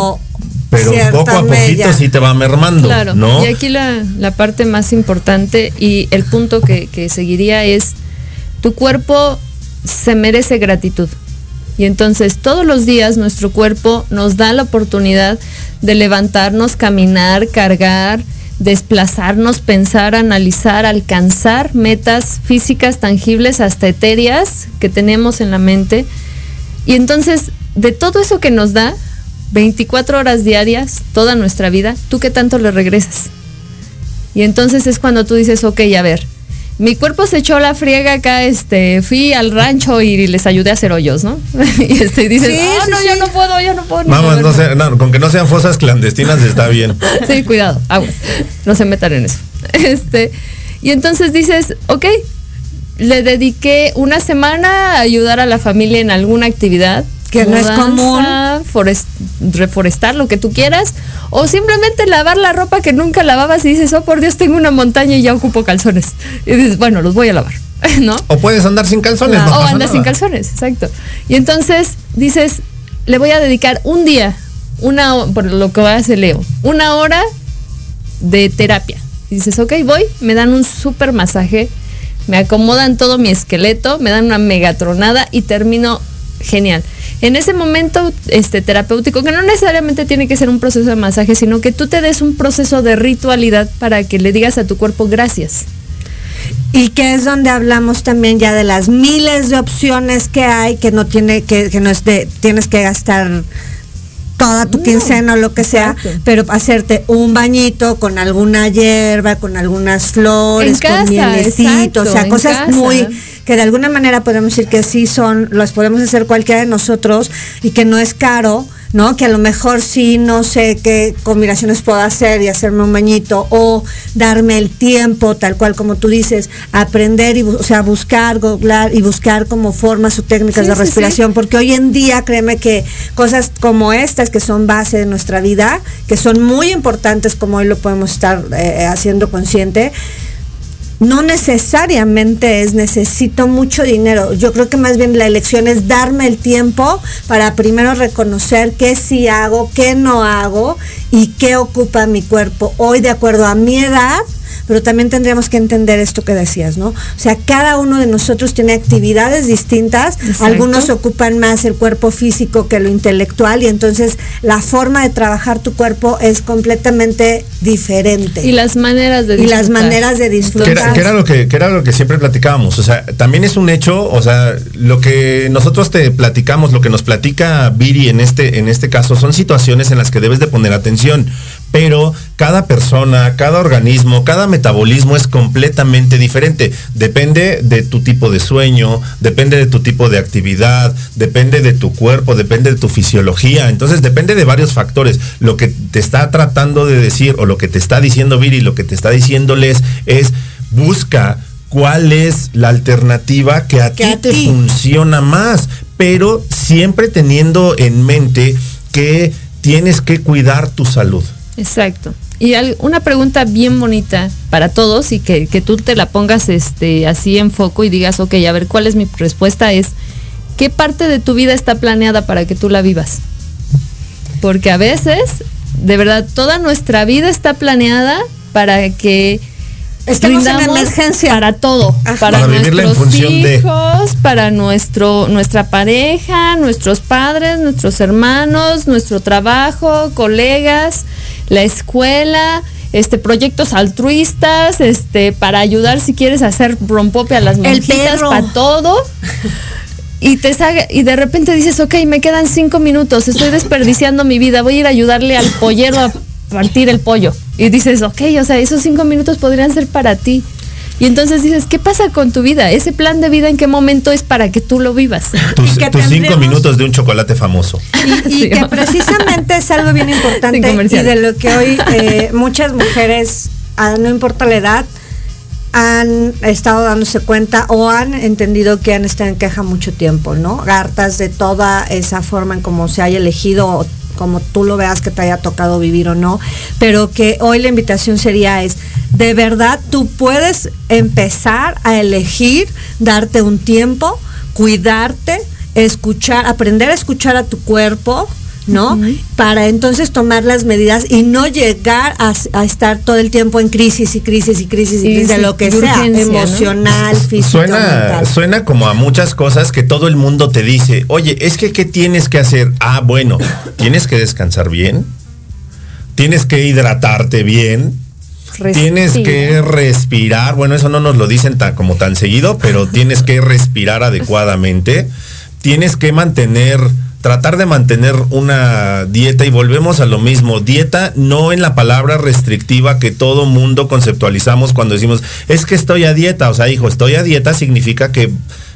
pero poco a poquito mella. sí te va mermando, Claro, ¿no? y aquí la, la parte más importante y el punto que, que seguiría es, tu cuerpo se merece gratitud. Y entonces todos los días nuestro cuerpo nos da la oportunidad de levantarnos, caminar, cargar, desplazarnos, pensar, analizar, alcanzar metas físicas tangibles hasta etéreas que tenemos en la mente. Y entonces, de todo eso que nos da, 24 horas diarias, toda nuestra vida, ¿tú qué tanto le regresas? Y entonces es cuando tú dices, ok, a ver, mi cuerpo se echó la friega acá, este, fui al rancho y les ayudé a hacer hoyos, ¿no? y este, y dices, Sí, "Ah, sí, no, sí. yo no puedo, yo no puedo. Vamos, no moverme". sé, no, con que no sean fosas clandestinas está bien. Sí, cuidado, aguas. No se metan en eso. Este, y entonces dices, ok, le dediqué una semana a ayudar a la familia en alguna actividad. Que no es común. forest- reforestar, lo que tú quieras. O simplemente lavar la ropa que nunca lavabas y dices, oh por Dios, tengo una montaña y ya ocupo calzones. Y dices, bueno, los voy a lavar, ¿no? O puedes andar sin calzones, no o andas nada. sin calzones, exacto. Y entonces dices, le voy a dedicar un día, una por lo que hace Leo, una hora de terapia. Y dices, ok, voy, me dan un súper masaje, me acomodan todo mi esqueleto, me dan una megatronada y termino genial. En ese momento este terapéutico, que no necesariamente tiene que ser un proceso de masaje, sino que tú te des un proceso de ritualidad para que le digas a tu cuerpo gracias. Y que es donde hablamos también ya de las miles de opciones que hay, que no tiene, que, no es tienes que gastar toda tu quincena o lo que sea, exacto. pero hacerte un bañito con alguna hierba, con algunas flores, casa, con mielecito, exacto, o sea, cosas casa. muy que de alguna manera podemos decir que sí son, las podemos hacer cualquiera de nosotros y que no es caro, ¿no? Que a lo mejor sí no sé qué combinaciones puedo hacer y hacerme un bañito o darme el tiempo, tal cual como tú dices, aprender y o sea, buscar, googlar y buscar como formas o técnicas Sí, de sí, sí. respiración, porque hoy en día créeme que cosas como estas que son base de nuestra vida, que son muy importantes como hoy lo podemos estar eh, haciendo consciente, no necesariamente es necesito mucho dinero. Yo creo que más bien la elección es darme el tiempo para primero reconocer qué sí hago, qué no hago y qué ocupa mi cuerpo hoy de acuerdo a mi edad. Pero también tendríamos que entender esto que decías, ¿no? O sea, cada uno de nosotros tiene actividades distintas. Exacto. Algunos ocupan más el cuerpo físico que lo intelectual y entonces la forma de trabajar tu cuerpo es completamente diferente. Y las maneras de Y las disfrutar. maneras de Que disfrutar. era, que era lo que, que era lo que siempre platicábamos. O sea, también es un hecho, o sea, lo que nosotros te platicamos, lo que nos platica Viri en este, en este caso, son situaciones en las que debes de poner atención. Pero cada persona, cada organismo, cada metabolismo es completamente diferente. Depende de tu tipo de sueño, depende de tu tipo de actividad, depende de tu cuerpo, depende de tu fisiología. Entonces depende de varios factores. Lo que te está tratando de decir o lo que te está diciendo Viri, lo que te está diciéndoles es busca cuál es la alternativa que a te ti. funciona más. pero siempre teniendo en mente que tienes que cuidar tu salud. Exacto. Y una pregunta bien bonita para todos y que, que tú te la pongas este, así en foco y digas, ok, a ver, ¿cuál es mi respuesta? Es, ¿qué parte de tu vida está planeada para que tú la vivas? Porque a veces, de verdad, toda nuestra vida está planeada para que Estemos en emergencia. para todo, Ajá. para, nuestros de- hijos, para nuestro nuestra pareja, nuestros padres, nuestros hermanos, nuestro trabajo, colegas, la escuela, este proyectos altruistas, este para ayudar si quieres hacer rompope a las monjitas, para todo. Y te y de repente dices, ok, me quedan cinco minutos, estoy desperdiciando mi vida, voy a ir a ayudarle al pollero a partir el pollo. Y dices, ok, o sea, esos cinco minutos podrían ser para ti. Y entonces dices, ¿qué pasa con tu vida? Ese plan de vida, ¿en qué momento es para que tú lo vivas? Tus, Y que tus cinco minutos de un chocolate famoso. Y, y Sí. que precisamente es algo bien importante y de lo que hoy eh, muchas mujeres, no importa la edad, han estado dándose cuenta o han entendido que han estado en queja mucho tiempo, ¿no? Hartas de toda esa forma en cómo se haya elegido o como tú lo veas que te haya tocado vivir o no, pero que hoy la invitación sería es, de verdad tú puedes empezar a elegir, darte un tiempo, cuidarte, escuchar, aprender a escuchar a tu cuerpo, ¿no? Para entonces tomar las medidas y no llegar a, a estar todo el tiempo en crisis y crisis y crisis y crisis de lo que sea, emocional, física, Suena, mental. suena como a muchas cosas que todo el mundo te dice, oye, es que ¿qué tienes que hacer? Ah, bueno, tienes que descansar bien, tienes que hidratarte bien, tienes que respirar, bueno, eso no nos lo dicen tan, como tan seguido, pero tienes que respirar adecuadamente, tienes que mantener, tratar de mantener una dieta y volvemos a lo mismo, dieta no en la palabra restrictiva que todo mundo conceptualizamos cuando decimos, es que estoy a dieta, o sea, hijo, estoy a dieta significa que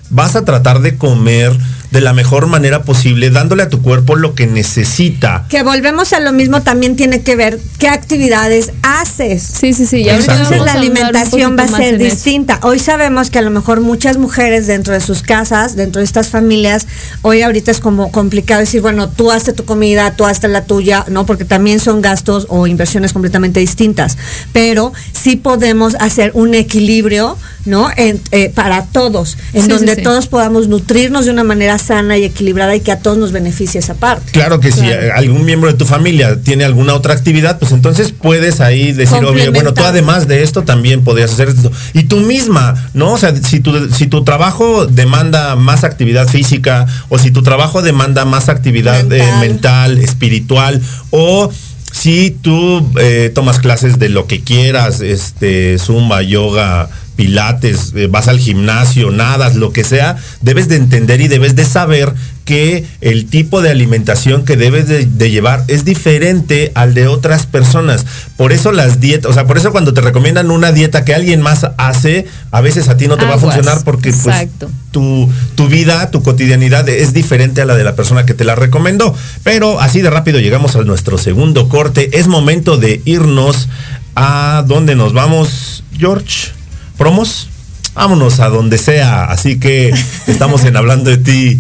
vas a tratar de comer de la mejor manera posible, dándole a tu cuerpo lo que necesita. Que volvemos a lo mismo también tiene que ver qué actividades haces. Sí, sí, sí. y ahorita Exacto. Entonces la alimentación va a ser eso. distinta. Hoy sabemos que a lo mejor muchas mujeres dentro de sus casas, dentro de estas familias, hoy ahorita es como complicado decir, bueno, tú hazte tu comida, tú hazte la tuya, ¿no? Porque también son gastos o inversiones completamente distintas. Pero sí podemos hacer un equilibrio, ¿no? En- eh, para todos, en Sí, donde sí. todos podamos nutrirnos de una manera sana y equilibrada y que a todos nos beneficie esa parte. Claro que si algún miembro de tu familia tiene alguna otra actividad, pues entonces puedes ahí decir, oye, bueno, tú además de esto también podrías hacer esto. Y tú misma, ¿no? O sea, si tu, si tu trabajo demanda más actividad física o si tu trabajo demanda más actividad eh, Mental. mental, espiritual o... Si tú eh, tomas clases de lo que quieras, este, zumba, yoga, pilates, eh, vas al gimnasio, nadas, lo que sea, debes de entender y debes de saber que el tipo de alimentación que debes de, de llevar es diferente al de otras personas. Por eso las dietas, o sea, por eso cuando te recomiendan una dieta que alguien más hace, a veces a ti no te va a funcionar porque pues, tu, tu vida, tu cotidianidad es diferente a la de la persona que te la recomendó. Pero así de rápido llegamos a nuestro segundo corte. Es momento de irnos a donde nos vamos, George. ¿Promos? Vámonos a donde sea. Así que estamos en Hablando de ti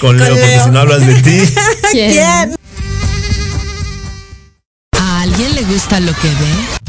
con Leo, porque Leo. si no hablas de ti. ¿A alguien le gusta lo que ve?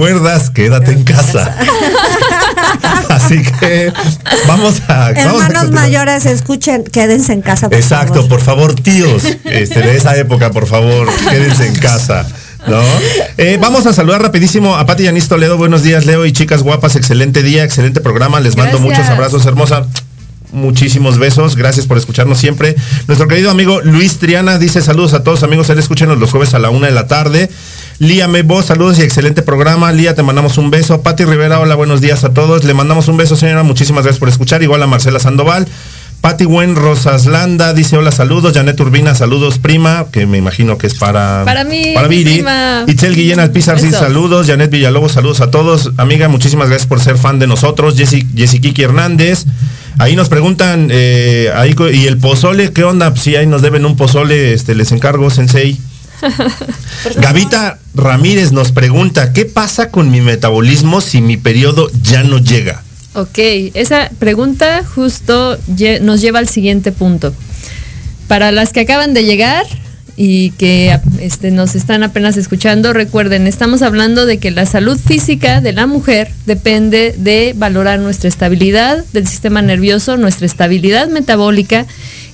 Recuerdas, quédate en casa. Así que vamos a. vamos a Hermanos mayores, escuchen, quédense en casa. Por Exacto, favor. por favor, tíos, este, de esa época, por favor, quédense en casa. ¿No? Eh, vamos a saludar rapidísimo a Pati Yanis Toledo. Buenos días, Leo y chicas guapas. Excelente día, excelente programa. Les mando Gracias. muchos abrazos, hermosa. Muchísimos besos, gracias por escucharnos siempre. Nuestro querido amigo Luis Triana dice saludos a todos amigos, él escúchenos los jueves a la una de la tarde. Lía Mebo, saludos y excelente programa. Lía, te mandamos un beso. Pati Rivera, hola, buenos días a todos. Le mandamos un beso, señora. Muchísimas gracias por escuchar. Igual a Marcela Sandoval. Pati Buen Rosaslanda dice hola, saludos. Janet Urbina, saludos, prima, que me imagino que es para... Para mí, Para Viri. prima. Itzel Guillén Alpizar, sí, saludos. Janet Villalobos, saludos a todos. Amiga, muchísimas gracias por ser fan de nosotros. Jessy, Jessy Kiki Hernández. Ahí nos preguntan, eh, ahí, ¿y el pozole qué onda? Si ahí nos deben un pozole, este, les encargo, Sensei. Gavita Ramírez nos pregunta, ¿qué pasa con mi metabolismo si mi periodo ya no llega? Ok, esa pregunta justo nos lleva al siguiente punto. Para las que acaban de llegar y que este, nos están apenas escuchando, recuerden, estamos hablando de que la salud física de la mujer depende de valorar nuestra estabilidad del sistema nervioso, nuestra estabilidad metabólica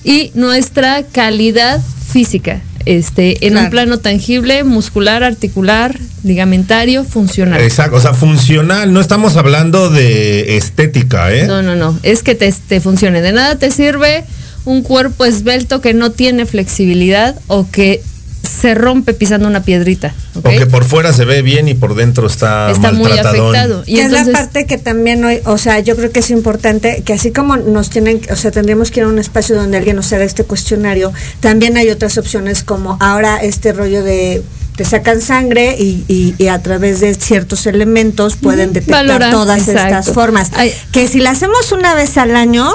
y nuestra calidad física. Este, en un plano tangible, muscular, articular, ligamentario, funcional. Exacto, o sea, funcional, no estamos hablando de estética, ¿eh? No, no, no. Es que te, te funcione. De nada te sirve un cuerpo esbelto que no tiene flexibilidad o que se rompe pisando una piedrita. ¿ok? Porque por fuera se ve bien y por dentro está, Está muy afectado. Y que es la parte que también hoy, o sea, yo creo que es importante que así como nos tienen, o sea, tendríamos que ir a un espacio donde alguien nos haga este cuestionario, también hay otras opciones como ahora este rollo de te sacan sangre y, y- y a través de ciertos elementos pueden detectar Valorar, todas estas formas. Ay. Que si la hacemos una vez al año,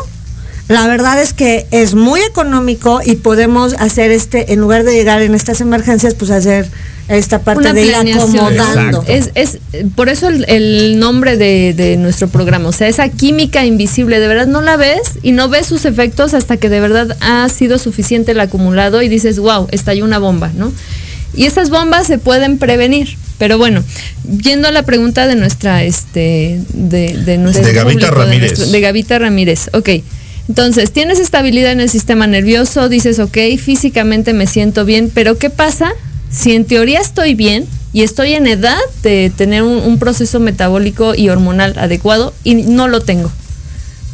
la verdad es que es muy económico y podemos hacer este, en lugar de llegar en estas emergencias, pues hacer esta parte una de ir acomodando. Es, es por eso el, el nombre de, de nuestro programa, o sea, esa química invisible, de verdad no la ves y no ves sus efectos hasta que de verdad ha sido suficiente el acumulado y dices, wow, estalló una bomba, ¿no? Y esas bombas se pueden prevenir. Pero bueno, yendo a la pregunta de nuestra, este, de, de nuestro De Gavita público, de Ramírez. nuestro- de Gavita Ramírez, ok. Entonces, tienes estabilidad en el sistema nervioso, dices, ok, físicamente me siento bien, pero ¿qué pasa si en teoría estoy bien y estoy en edad de tener un, un proceso metabólico y hormonal adecuado y no lo tengo?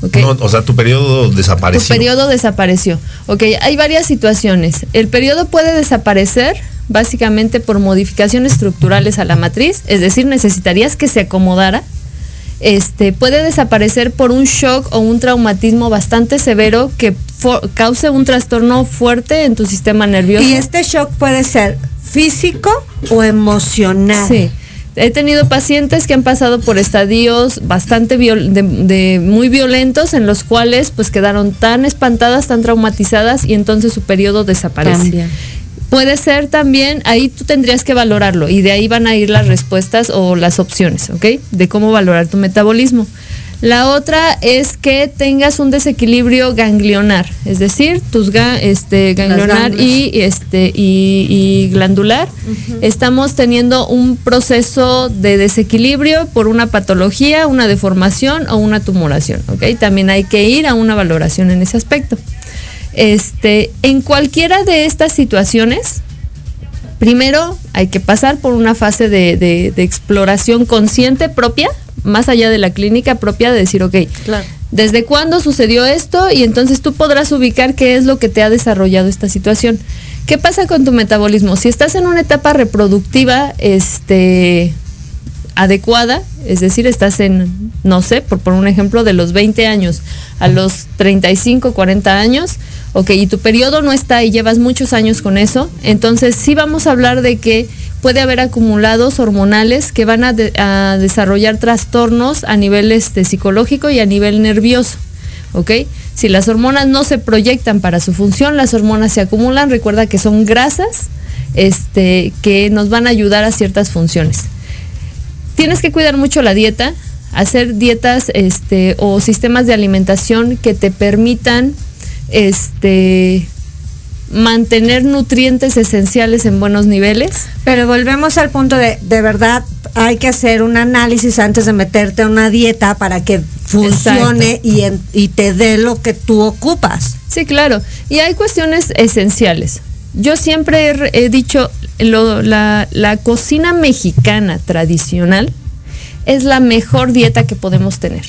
¿ok? No, o sea, tu periodo Tu desapareció. periodo desapareció. Ok, hay varias situaciones. El periodo puede desaparecer básicamente por modificaciones estructurales a la matriz, es decir, necesitarías que se acomodara. Este puede desaparecer por un shock o un traumatismo bastante severo que cause un trastorno fuerte en tu sistema nervioso. Y este shock puede ser físico o emocional. Sí. He tenido pacientes que han pasado por estadios bastante viol- de, de muy violentos en los cuales pues quedaron tan espantadas, tan traumatizadas y entonces su periodo desaparece. También. Puede ser también, ahí tú tendrías que valorarlo y de ahí van a ir las respuestas o las opciones, ¿ok? De cómo valorar tu metabolismo. La otra es que tengas un desequilibrio ganglionar, es decir, tus ga- este, ganglionar y, este, y, y glandular. Estamos teniendo un proceso de desequilibrio por una patología, una deformación o una tumoración, ¿ok? También hay que ir a una valoración en ese aspecto. Este, en cualquiera de estas situaciones, primero hay que pasar por una fase de, de- de exploración consciente propia, más allá de la clínica propia, de decir, ok, Claro. ¿desde cuándo sucedió esto? Y entonces tú podrás ubicar qué es lo que te ha desarrollado esta situación. ¿Qué pasa con tu metabolismo? Si estás en una etapa reproductiva, este adecuada, es decir, estás en, no sé, por poner un ejemplo, de los 20 años a los 35, 40 años, ok, y tu periodo no está y llevas muchos años con eso, entonces sí vamos a hablar de que puede haber acumulados hormonales que van a, de- a desarrollar trastornos a nivel este, psicológico y a nivel nervioso. ¿ok? Si las hormonas no se proyectan para su función, las hormonas se acumulan, recuerda que son grasas este, que nos van a ayudar a ciertas funciones tienes que cuidar mucho la dieta, hacer dietas este, o sistemas de alimentación que te permitan este, mantener nutrientes esenciales en buenos niveles. Pero volvemos al punto de, de verdad, hay que hacer un análisis antes de meterte a una dieta para que funcione y, en- y te dé lo que tú ocupas. Sí, claro. Y hay cuestiones esenciales. Yo siempre he, dicho, lo- la, la cocina mexicana tradicional es la mejor dieta que podemos tener.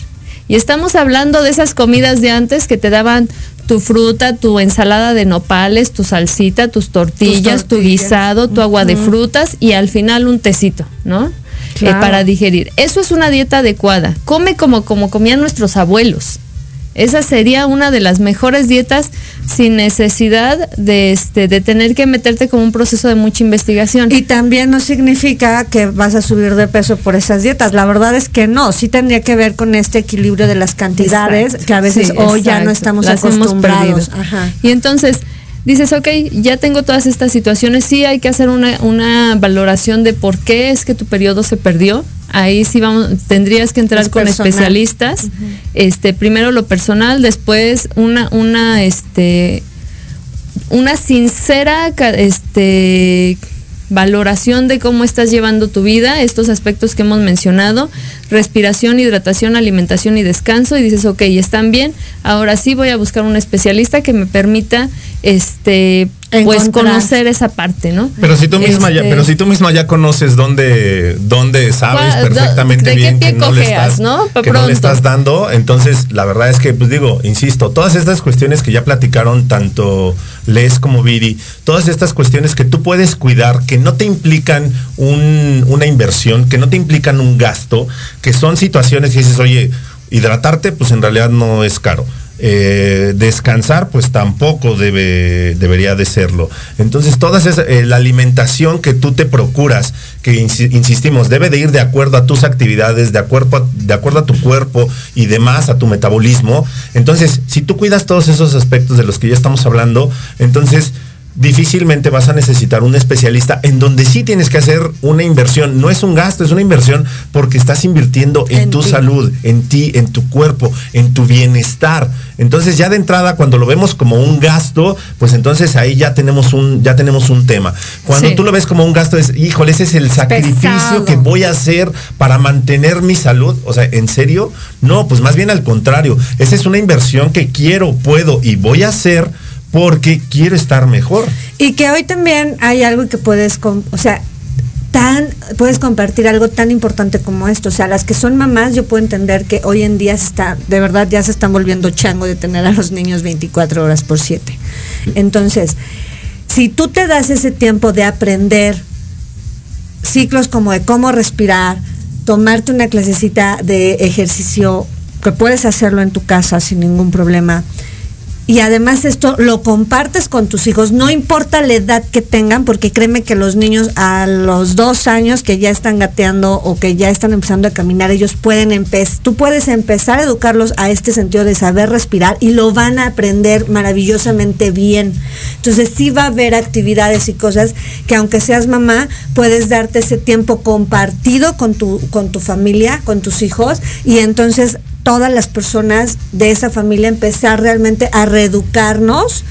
Y estamos hablando de esas comidas de antes que te daban tu fruta, tu ensalada de nopales, tu salsita, tus tortillas, tu tortillas. guisado, tu agua de frutas y al final un tecito, ¿no? Eh, para digerir. Eso es una dieta adecuada. Come como, como comían nuestros abuelos. Esa sería una de las mejores dietas sin necesidad de, este, de tener que meterte como un proceso de mucha investigación. Y también no significa que vas a subir de peso por esas dietas. La verdad es que no. Sí tendría que ver con este equilibrio de las cantidades Exacto. que a veces Sí, hoy ya no estamos Las acostumbrados. Ajá. Y entonces dices, ok, ya tengo todas estas situaciones, sí hay que hacer una, una valoración de por qué es que tu periodo se perdió. Ahí sí vamos, tendrías que entrar Es con personal. especialistas. Este, primero lo personal, después una, una, este, una sincera este valoración de cómo estás llevando tu vida, estos aspectos que hemos mencionado, respiración, hidratación, alimentación y descanso, y dices, ok, están bien, ahora sí voy a buscar un especialista que me permita este pues Encontrar. conocer esa parte, ¿no? Pero si tú misma ya, Este, pero si tú misma ya conoces dónde, dónde sabes ¿Cuál- perfectamente de qué bien pie que no le cojeas, estás, no? Que no le estás dando, entonces la verdad es que, pues digo, insisto, todas estas cuestiones que ya platicaron tanto Les como Viri, todas estas cuestiones que tú puedes cuidar, que no te implican un- una inversión, que no te implican un gasto, que son situaciones que dices, oye, hidratarte, pues en realidad no es caro. Eh, descansar pues tampoco debe debería de serlo. Entonces todas esas eh, la alimentación que tú te procuras que insi- insistimos debe de ir de acuerdo a tus actividades de acuerdo a, de acuerdo a tu cuerpo y demás a tu metabolismo. Entonces si tú cuidas todos esos aspectos de los que ya estamos hablando entonces difícilmente vas a necesitar un especialista en donde sí tienes que hacer una inversión. No es un gasto, es una inversión porque estás invirtiendo en, En tu ti. salud, en ti, en tu cuerpo, en tu bienestar. Entonces ya de entrada cuando lo vemos como un gasto, pues entonces ahí ya tenemos un ya tenemos un tema. Cuando Sí. tú lo ves como un gasto es, híjole, ese es el sacrificio Pesado. que voy a hacer para mantener mi salud. O sea, ¿en serio? No, pues más bien al contrario. Esa es una inversión que quiero, puedo y voy a hacer porque quiero estar mejor. Y que hoy también hay algo que puedes, o sea, tan puedes compartir algo tan importante como esto. O sea, las que son mamás, yo puedo entender que hoy en día se está, de verdad ya se están volviendo chango de tener a los niños 24 horas por 7. Entonces, si tú te das ese tiempo de aprender ciclos como de cómo respirar, tomarte una clasecita de ejercicio, que puedes hacerlo en tu casa sin ningún problema. Y además esto lo compartes con tus hijos, no importa la edad que tengan, porque créeme que los niños a los dos años que ya están gateando o que ya están empezando a caminar, ellos pueden empezar, tú puedes empezar a educarlos a este sentido de saber respirar y lo van a aprender maravillosamente bien. Entonces sí va a haber actividades y cosas que aunque seas mamá, puedes darte ese tiempo compartido con tu, con tu familia, con tus hijos, y entonces todas las personas de esa familia empezar realmente a reeducarnos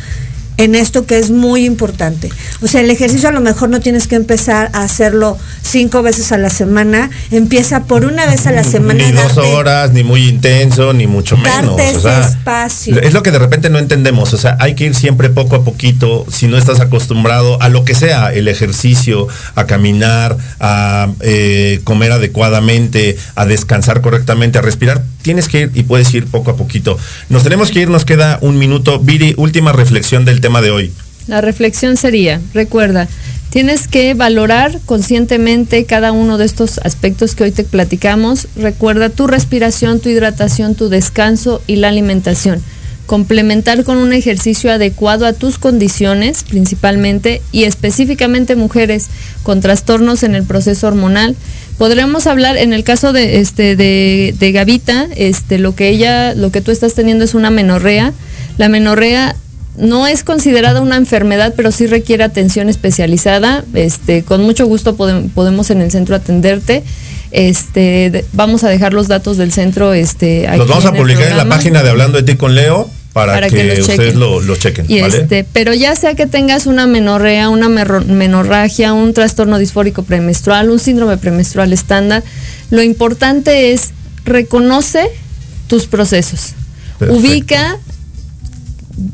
en esto que es muy importante. O sea, el ejercicio a lo mejor no tienes que empezar a hacerlo cinco veces a la semana, empieza por una vez a la semana. Ni dos horas, ni muy intenso, ni mucho menos. Darte o sea, ese espacio. Es lo que de repente no entendemos. O sea, hay que ir siempre poco a poquito. Si no estás acostumbrado a lo que sea, el ejercicio, a caminar, a eh, comer adecuadamente, a descansar correctamente, a respirar, tienes que ir y puedes ir poco a poquito. Nos tenemos que ir, nos queda un minuto. Viri, última reflexión del tema de hoy. La reflexión sería, recuerda, tienes que valorar conscientemente cada uno de estos aspectos que hoy te platicamos. Recuerda tu respiración, tu hidratación, tu descanso y la alimentación. Complementar con un ejercicio adecuado a tus condiciones, principalmente y específicamente mujeres con trastornos en el proceso hormonal. Podremos hablar en el caso de este de, de Gavita, este lo que ella, lo que tú estás teniendo es una menorrea. La menorrea no es considerada una enfermedad, pero sí requiere atención especializada. Este, con mucho gusto podem- podemos en el centro atenderte. Este, de- vamos a dejar los datos del centro este, Los vamos a publicar en la página de Hablando de ti con Leo. para, para que, que lo ustedes lo, lo chequen, Y ¿vale? este, pero ya sea que tengas una menorrea, una menorragia, un trastorno disfórico premenstrual, un síndrome premenstrual estándar, lo importante es reconoce tus procesos. Perfecto. Ubica,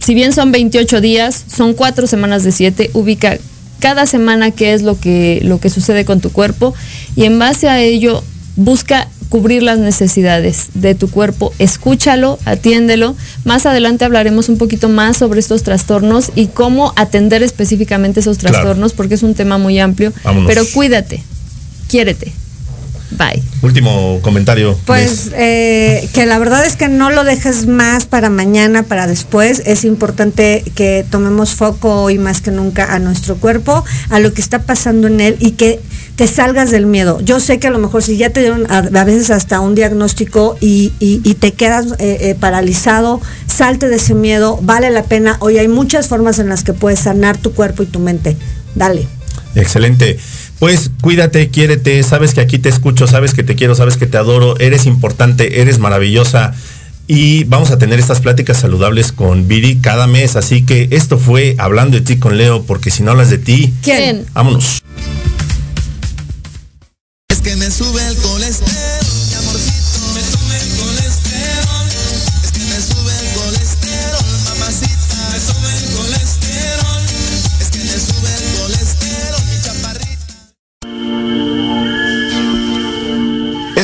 si bien son 28 días, son cuatro semanas de 7, ubica cada semana qué es lo que, lo que sucede con tu cuerpo y en base a ello busca cubrir las necesidades de tu cuerpo, escúchalo, atiéndelo. Más adelante hablaremos un poquito más sobre estos trastornos y cómo atender específicamente esos Claro. trastornos porque es un tema muy amplio. Vámonos. Pero cuídate, quiérete. Bye. Último comentario. Pues eh, que la verdad es que no lo dejes más para mañana, para después. Es importante que tomemos foco hoy más que nunca a nuestro cuerpo, a lo que está pasando en él y que te salgas del miedo. Yo sé que a lo mejor si ya te dieron a, a veces hasta un diagnóstico y, y- y te quedas eh, eh, paralizado, salte de ese miedo, vale la pena. Hoy hay muchas formas en las que puedes sanar tu cuerpo y tu mente. Dale. Excelente. Pues cuídate, quiérete, sabes que aquí te escucho, sabes que te quiero, sabes que te adoro, eres importante, eres maravillosa. Y vamos a tener estas pláticas saludables con Viri cada mes. Así que esto fue Hablando de ti con Leo, porque si no hablas de ti, ¿Quién? vámonos. Es que me sube el colesterol,